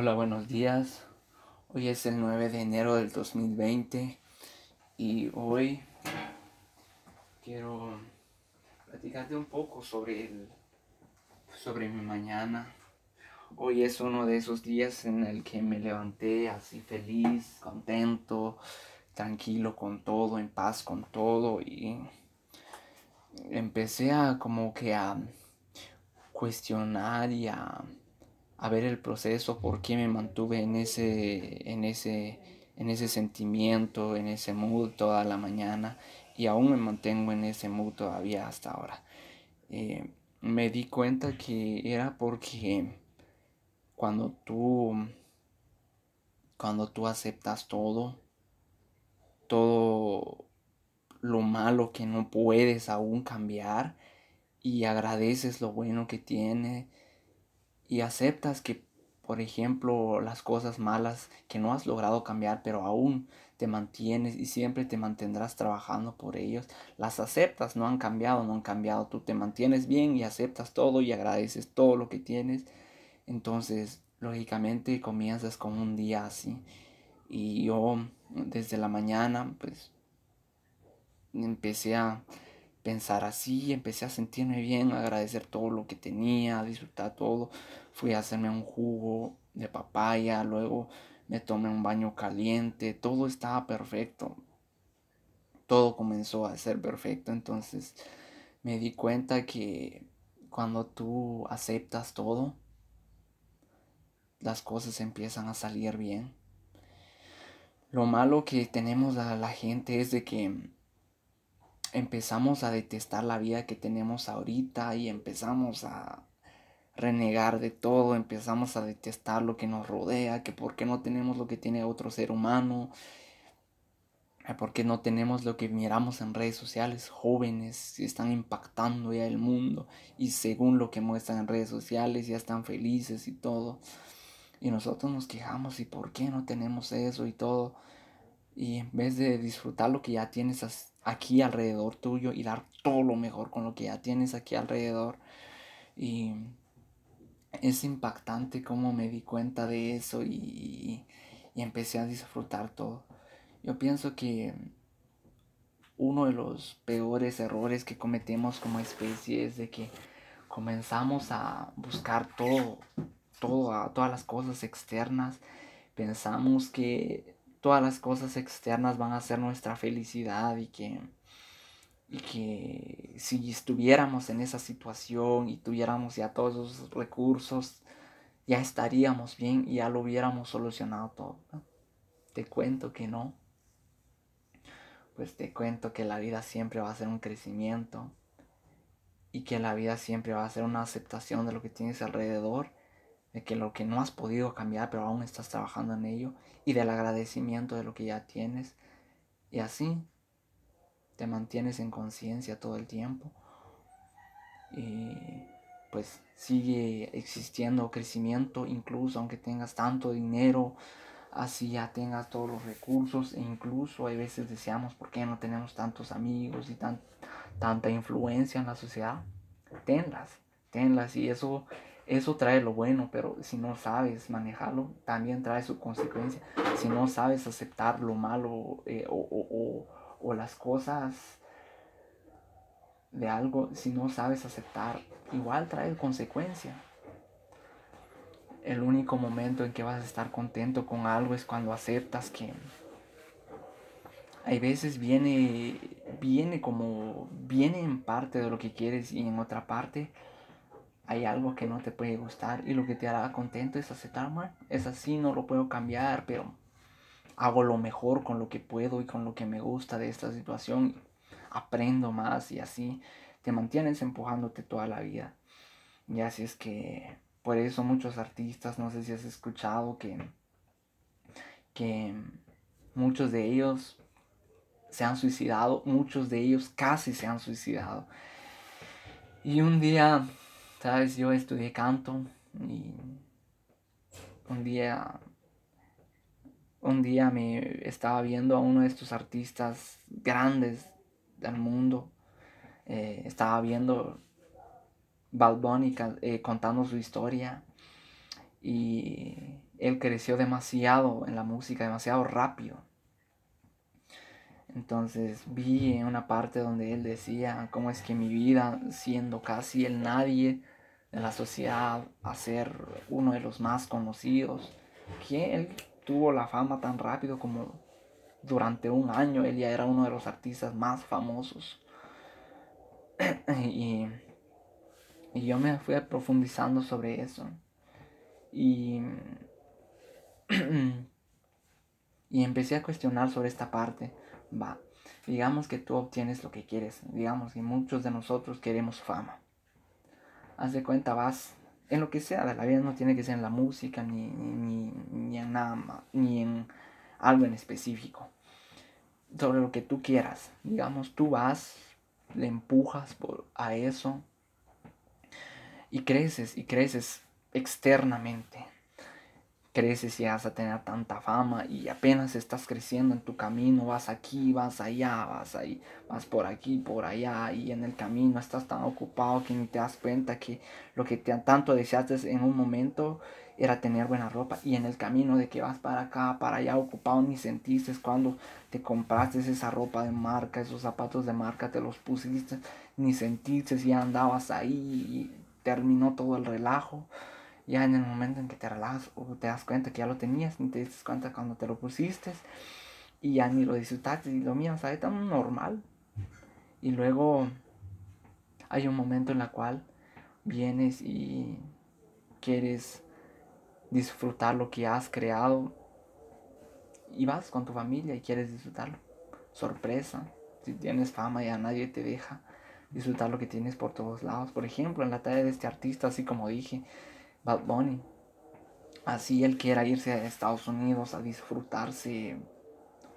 Hola, buenos días. Hoy es el 9 de enero del 2020 y hoy quiero platicarte un poco sobre sobre mi mañana. Hoy es uno de esos días en el que me levanté así feliz, contento, tranquilo con todo, en paz con todo y empecé a como que a cuestionar y a a ver el proceso, por qué me mantuve en ese, en ese, en ese sentimiento, en ese mood toda la mañana y aún me mantengo en ese mood todavía hasta ahora. Eh, me di cuenta que era porque cuando tú, cuando tú aceptas todo, todo lo malo que no puedes aún cambiar y agradeces lo bueno que tiene, y aceptas que, por ejemplo, las cosas malas que no has logrado cambiar, pero aún te mantienes y siempre te mantendrás trabajando por ellos, las aceptas, no han cambiado, no han cambiado, tú te mantienes bien y aceptas todo y agradeces todo lo que tienes, entonces lógicamente comienzas con un día así. Y yo desde la mañana pues empecé a pensar así, empecé a sentirme bien, a agradecer todo lo que tenía, a disfrutar todo. Fui a hacerme un jugo de papaya, luego me tomé un baño caliente, todo estaba perfecto. Todo comenzó a ser perfecto, entonces me di cuenta que cuando tú aceptas todo, las cosas empiezan a salir bien. Lo malo que tenemos a la gente es de que empezamos a detestar la vida que tenemos ahorita y empezamos a renegar de todo, empezamos a detestar lo que nos rodea, que por qué no tenemos lo que tiene otro ser humano, por qué no tenemos lo que miramos en redes sociales, jóvenes están impactando ya el mundo y según lo que muestran en redes sociales ya están felices y todo. Y nosotros nos quejamos y por qué no tenemos eso y todo. Y en vez de disfrutar lo que ya tienes aquí alrededor tuyo y dar todo lo mejor con lo que ya tienes aquí alrededor. Y es impactante cómo me di cuenta de eso y, y empecé a disfrutar todo. Yo pienso que uno de los peores errores que cometemos como especie es de que comenzamos a buscar todo, todo, todas las cosas externas. Pensamos que todas las cosas externas van a ser nuestra felicidad y que, y que si estuviéramos en esa situación y tuviéramos ya todos esos recursos, ya estaríamos bien y ya lo hubiéramos solucionado todo. Te cuento que no. Pues te cuento que la vida siempre va a ser un crecimiento y que la vida siempre va a ser una aceptación de lo que tienes alrededor de que lo que no has podido cambiar, pero aún estás trabajando en ello, y del agradecimiento de lo que ya tienes. Y así te mantienes en conciencia todo el tiempo. Y pues sigue existiendo crecimiento, incluso aunque tengas tanto dinero, así ya tengas todos los recursos, e incluso hay veces deseamos por qué no tenemos tantos amigos y tan, tanta influencia en la sociedad. Tenlas, tenlas, y eso eso trae lo bueno, pero si no sabes manejarlo, también trae su consecuencia. Si no sabes aceptar lo malo eh, o, las cosas de algo, si no sabes aceptar, igual trae consecuencia. El único momento en que vas a estar contento con algo es cuando aceptas que hay veces viene, viene como, viene en parte de lo que quieres y en otra parte hay algo que no te puede gustar y lo que te hará contento es aceptar, es así, no lo puedo cambiar, pero hago lo mejor con lo que puedo y con lo que me gusta de esta situación, aprendo más y así te mantienes empujándote toda la vida. Y así es que por eso muchos artistas, no sé si has escuchado que, que muchos de ellos se han suicidado, muchos de ellos casi se han suicidado. Y un día Sabes, yo estudié canto y un día, un día me estaba viendo a uno de estos artistas grandes del mundo. Eh, estaba viendo Bad Bunny eh, contando su historia y, él creció demasiado en la música, demasiado rápido. Entonces vi una parte donde él decía cómo es que mi vida, siendo casi el nadie de la sociedad, a ser uno de los más conocidos, que él tuvo la fama tan rápido como durante un año, él ya era uno de los artistas más famosos. y, y yo me fui profundizando sobre eso. Y y empecé a cuestionar sobre esta parte. Va, digamos que tú obtienes lo que quieres. Digamos que muchos de nosotros queremos fama. Haz de cuenta, vas en lo que sea de la vida, no tiene que ser en la música, ni, ni, en nada ni en algo en específico. Sobre lo que tú quieras. Digamos, tú vas, le empujas por, a eso y creces y creces externamente creces y vas a tener tanta fama y apenas estás creciendo en tu camino, vas aquí, vas allá, vas ahí, vas por aquí, por allá y en el camino estás tan ocupado que ni te das cuenta que lo que te, tanto deseaste en un momento era tener buena ropa y en el camino de que vas para acá, para allá ocupado ni sentiste cuando te compraste esa ropa de marca, esos zapatos de marca, te los pusiste, ni sentiste si andabas ahí y terminó todo el relajo ya en el momento en que te relajas o te das cuenta que ya lo tenías, ni te diste cuenta cuando te lo pusiste y ya ni lo disfrutaste y lo mío sabe tan normal. Y luego hay un momento en el cual vienes y quieres disfrutar lo que has creado y vas con tu familia y quieres disfrutarlo. Sorpresa, si tienes fama ya nadie te deja disfrutar lo que tienes por todos lados. Por ejemplo, en la talla de este artista, así como dije, Bad Bunny. Así él quiera irse a Estados Unidos a disfrutarse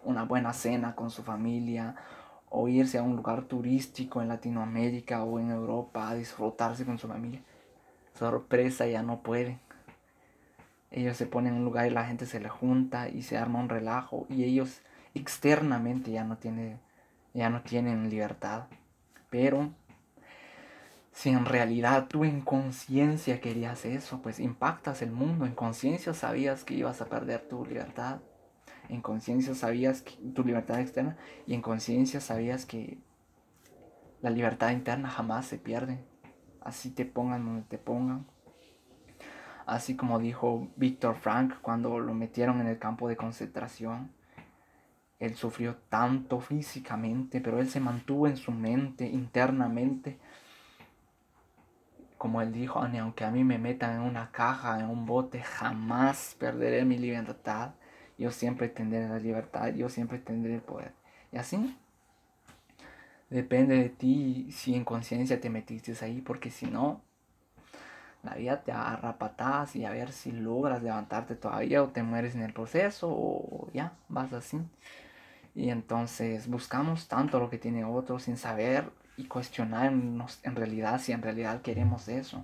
una buena cena con su familia o irse a un lugar turístico en Latinoamérica o en Europa a disfrutarse con su familia. Sorpresa, ya no puede. Ellos se ponen en un lugar y la gente se le junta y se arma un relajo y ellos externamente ya no tienen, ya no tienen libertad. Pero si en realidad tú en conciencia querías eso, pues impactas el mundo. En conciencia sabías que ibas a perder tu libertad. En conciencia sabías que, tu libertad externa y en conciencia sabías que la libertad interna jamás se pierde. Así te pongan donde te pongan. Así como dijo Víctor Frank cuando lo metieron en el campo de concentración. Él sufrió tanto físicamente, pero él se mantuvo en su mente, internamente, como él dijo, ni aunque a mí me metan en una caja, en un bote, jamás perderé mi libertad. Yo siempre tendré la libertad, yo siempre tendré el poder. Y así, depende de ti si en conciencia te metiste ahí, porque si no, la vida te agarra patadas y a ver si logras levantarte todavía o te mueres en el proceso o ya, vas así. Y entonces buscamos tanto lo que tiene otro sin saber y cuestionarnos en realidad si en realidad queremos eso.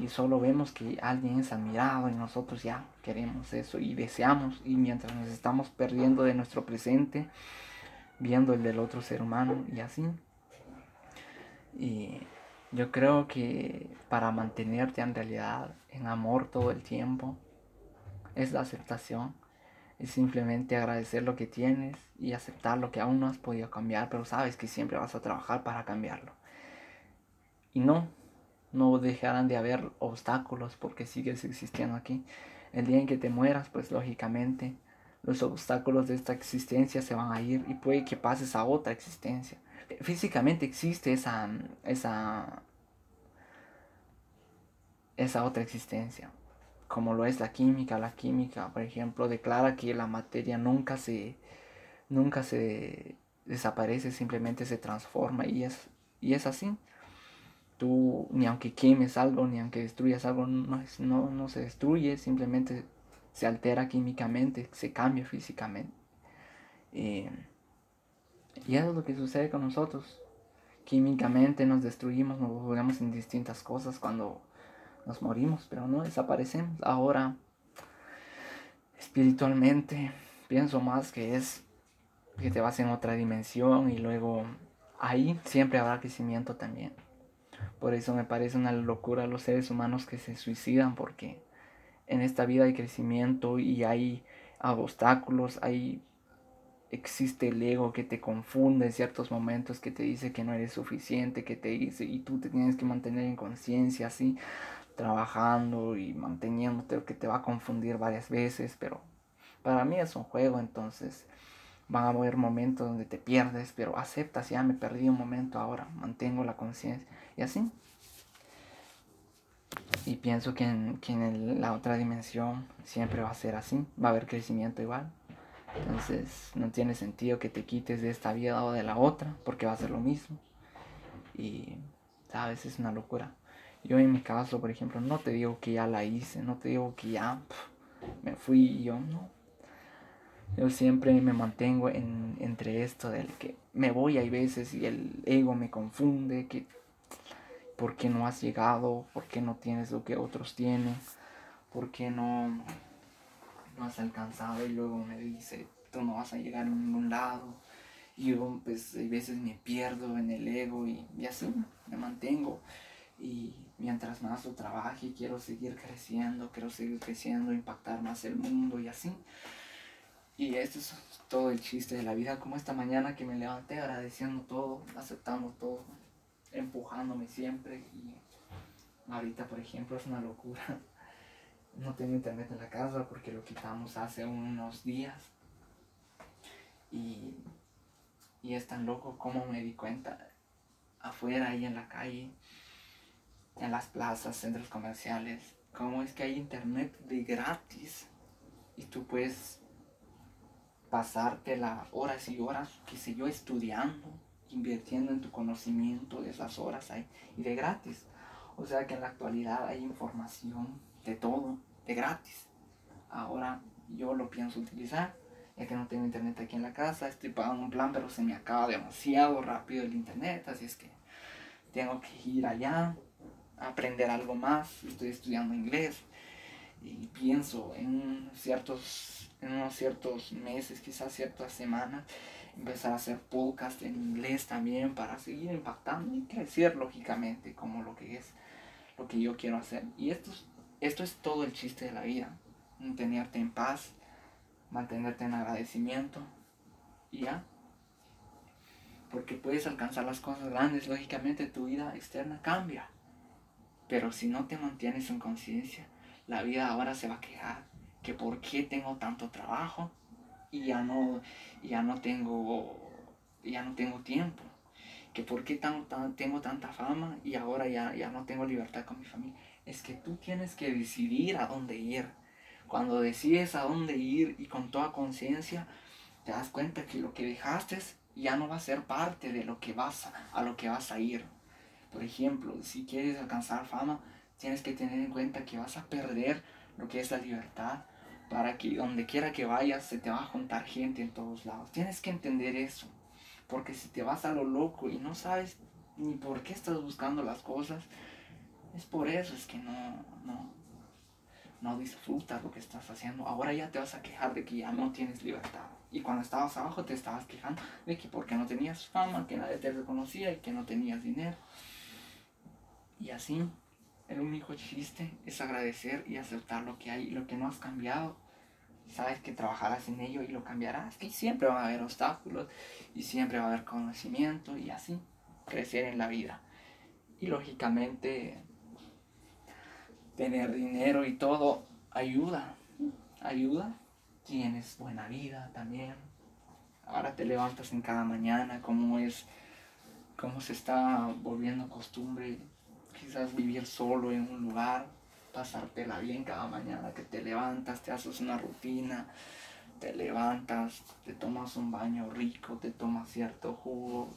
Y solo vemos que alguien es admirado y nosotros ya queremos eso y deseamos. Y mientras nos estamos perdiendo de nuestro presente, viendo el del otro ser humano y así. Y yo creo que para mantenerte en realidad en amor todo el tiempo es la aceptación es simplemente agradecer lo que tienes y aceptar lo que aún no has podido cambiar, pero sabes que siempre vas a trabajar para cambiarlo. Y no, no dejarán de haber obstáculos porque sigues existiendo aquí. El día en que te mueras, pues lógicamente los obstáculos de esta existencia se van a ir y puede que pases a otra existencia. Físicamente existe esa, esa, esa otra existencia como lo es la química. La química, por ejemplo, declara que la materia nunca se, nunca se desaparece, simplemente se transforma y es, y es así. Tú, ni aunque quemes algo, ni aunque destruyas algo, no, no, no se destruye, simplemente se altera químicamente, se cambia físicamente. Eh, y eso es lo que sucede con nosotros. Químicamente nos destruimos, nos volvemos en distintas cosas cuando nos morimos, pero no desaparecemos. Ahora, espiritualmente, pienso más que es que te vas en otra dimensión y luego ahí siempre habrá crecimiento también. Por eso me parece una locura los seres humanos que se suicidan porque en esta vida hay crecimiento y hay obstáculos, hay existe el ego que te confunde en ciertos momentos, que te dice que no eres suficiente, que te dice y tú te tienes que mantener en conciencia así, trabajando y manteniéndote, que te va a confundir varias veces, pero para mí es un juego, entonces van a haber momentos donde te pierdes, pero aceptas, ya me perdí un momento ahora, mantengo la conciencia y así. Y pienso que en, que en la otra dimensión siempre va a ser así, va a haber crecimiento igual. Entonces no tiene sentido que te quites de esta vida o de la otra, porque va a ser lo mismo. Y, sabes, es una locura. Yo en mi caso, por ejemplo, no te digo que ya la hice, no te digo que ya me fui yo, no. Yo siempre me mantengo en, entre esto del que me voy hay veces y el ego me confunde, que por qué no has llegado, por qué no tienes lo que otros tienen, por qué no, no has alcanzado y luego me dice, tú no vas a llegar a ningún lado. Y yo pues a veces me pierdo en el ego y, y así me mantengo. Y mientras más lo trabaje, quiero seguir creciendo, quiero seguir creciendo, impactar más el mundo y así. Y esto es todo el chiste de la vida, como esta mañana que me levanté agradeciendo todo, aceptando todo empujándome siempre y ahorita por ejemplo es una locura. No tengo internet en la casa porque lo quitamos hace unos días y, y es tan loco como me di cuenta afuera ahí en la calle, en las plazas, centros comerciales, cómo es que hay internet de gratis y tú puedes pasarte las horas y horas, qué sé yo, estudiando invirtiendo en tu conocimiento de esas horas ahí y de gratis. O sea que en la actualidad hay información de todo, de gratis. Ahora yo lo pienso utilizar, ya que no tengo internet aquí en la casa, estoy pagando un plan, pero se me acaba demasiado rápido el internet, así es que tengo que ir allá, aprender algo más, estoy estudiando inglés y pienso en ciertos, en unos ciertos meses, quizás ciertas semanas, empezar a hacer podcast en inglés también para seguir impactando y crecer lógicamente como lo que es lo que yo quiero hacer. Y esto es, esto es todo el chiste de la vida. Mantenerte en paz, mantenerte en agradecimiento y ya. Porque puedes alcanzar las cosas grandes, lógicamente tu vida externa cambia. Pero si no te mantienes en conciencia, la vida ahora se va a quejar que por qué tengo tanto trabajo, y ya no, ya no tengo, ya no tengo tiempo. Que por qué tan, tengo tanta fama y ahora ya, ya no tengo libertad con mi familia. Es que tú tienes que decidir a dónde ir. Cuando decides a dónde ir y con toda conciencia, te das cuenta que lo que dejaste ya no va a ser parte de lo que vas a, a lo que vas a ir. Por ejemplo, si quieres alcanzar fama, tienes que tener en cuenta que vas a perder lo que es la libertad, para que donde quiera que vayas se te va a juntar gente en todos lados. Tienes que entender eso, porque si te vas a lo loco y no sabes ni por qué estás buscando las cosas, es por eso, es que no, no, no disfrutas lo que estás haciendo. Ahora ya te vas a quejar de que ya no tienes libertad. Y cuando estabas abajo te estabas quejando de que porque no tenías fama, que nadie te reconocía y que no tenías dinero. Y así el único chiste es agradecer y aceptar lo que hay y lo que no has cambiado. Sabes que trabajarás en ello y lo cambiarás. Y siempre va a haber obstáculos y siempre va a haber conocimiento y así crecer en la vida. Y lógicamente tener dinero y todo ayuda. Ayuda. Tienes buena vida también. Ahora te levantas en cada mañana, como es, cómo se está volviendo costumbre quizás vivir solo en un lugar, pasártela bien cada mañana que te levantas, te haces una rutina, te levantas, te tomas un baño rico, te tomas cierto jugo,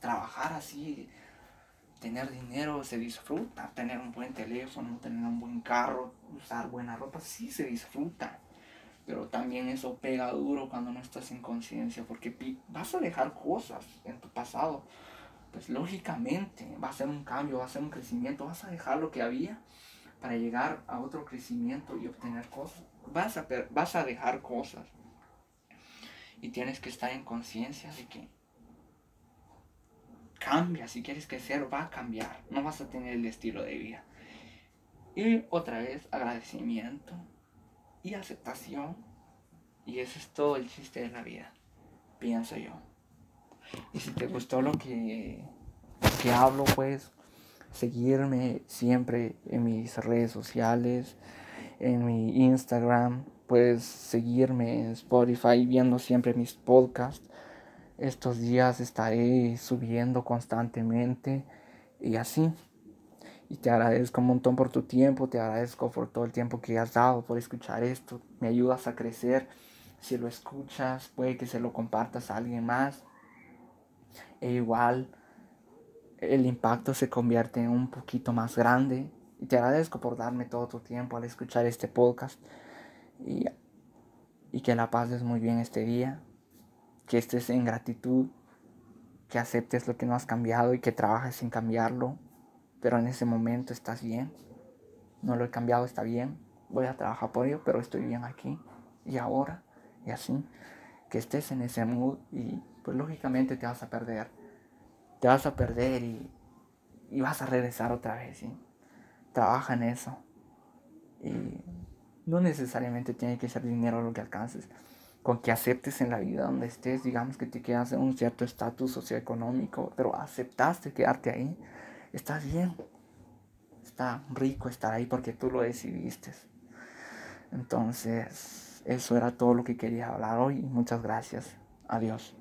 trabajar así, tener dinero se disfruta, tener un buen teléfono, tener un buen carro, usar buena ropa, sí se disfruta. Pero también eso pega duro cuando no estás en conciencia, porque vas a dejar cosas en tu pasado pues lógicamente va a ser un cambio, va a ser un crecimiento, vas a dejar lo que había para llegar a otro crecimiento y obtener cosas. Vas a, vas a dejar cosas. Y tienes que estar en conciencia de que cambia, si quieres crecer va a cambiar, no vas a tener el estilo de vida. Y otra vez agradecimiento, y aceptación. Y eso es todo el chiste de la vida, pienso yo. Y si te gustó lo que, que hablo, pues seguirme siempre en mis redes sociales, en mi Instagram, puedes seguirme en Spotify viendo siempre mis podcasts. Estos días estaré subiendo constantemente y así. Y te agradezco un montón por tu tiempo, te agradezco por todo el tiempo que has dado por escuchar esto. Me ayudas a crecer. Si lo escuchas, puede que se lo compartas a alguien más. E igual el impacto se convierte en un poquito más grande. Y te agradezco por darme todo tu tiempo al escuchar este podcast. Y, y que la pases muy bien este día. Que estés en gratitud. Que aceptes lo que no has cambiado y que trabajes sin cambiarlo. Pero en ese momento estás bien. No lo he cambiado, está bien. Voy a trabajar por ello, pero estoy bien aquí y ahora. Y así. Que estés en ese mood y pues lógicamente te vas a perder te vas a perder y, vas a regresar otra vez. ¿sí? Trabaja en eso. Y no necesariamente tiene que ser dinero lo que alcances. Con que aceptes en la vida donde estés, digamos que te quedas en un cierto estatus socioeconómico, pero aceptaste quedarte ahí, estás bien. Está rico estar ahí porque tú lo decidiste. Entonces, eso era todo lo que quería hablar hoy. Muchas gracias. Adiós.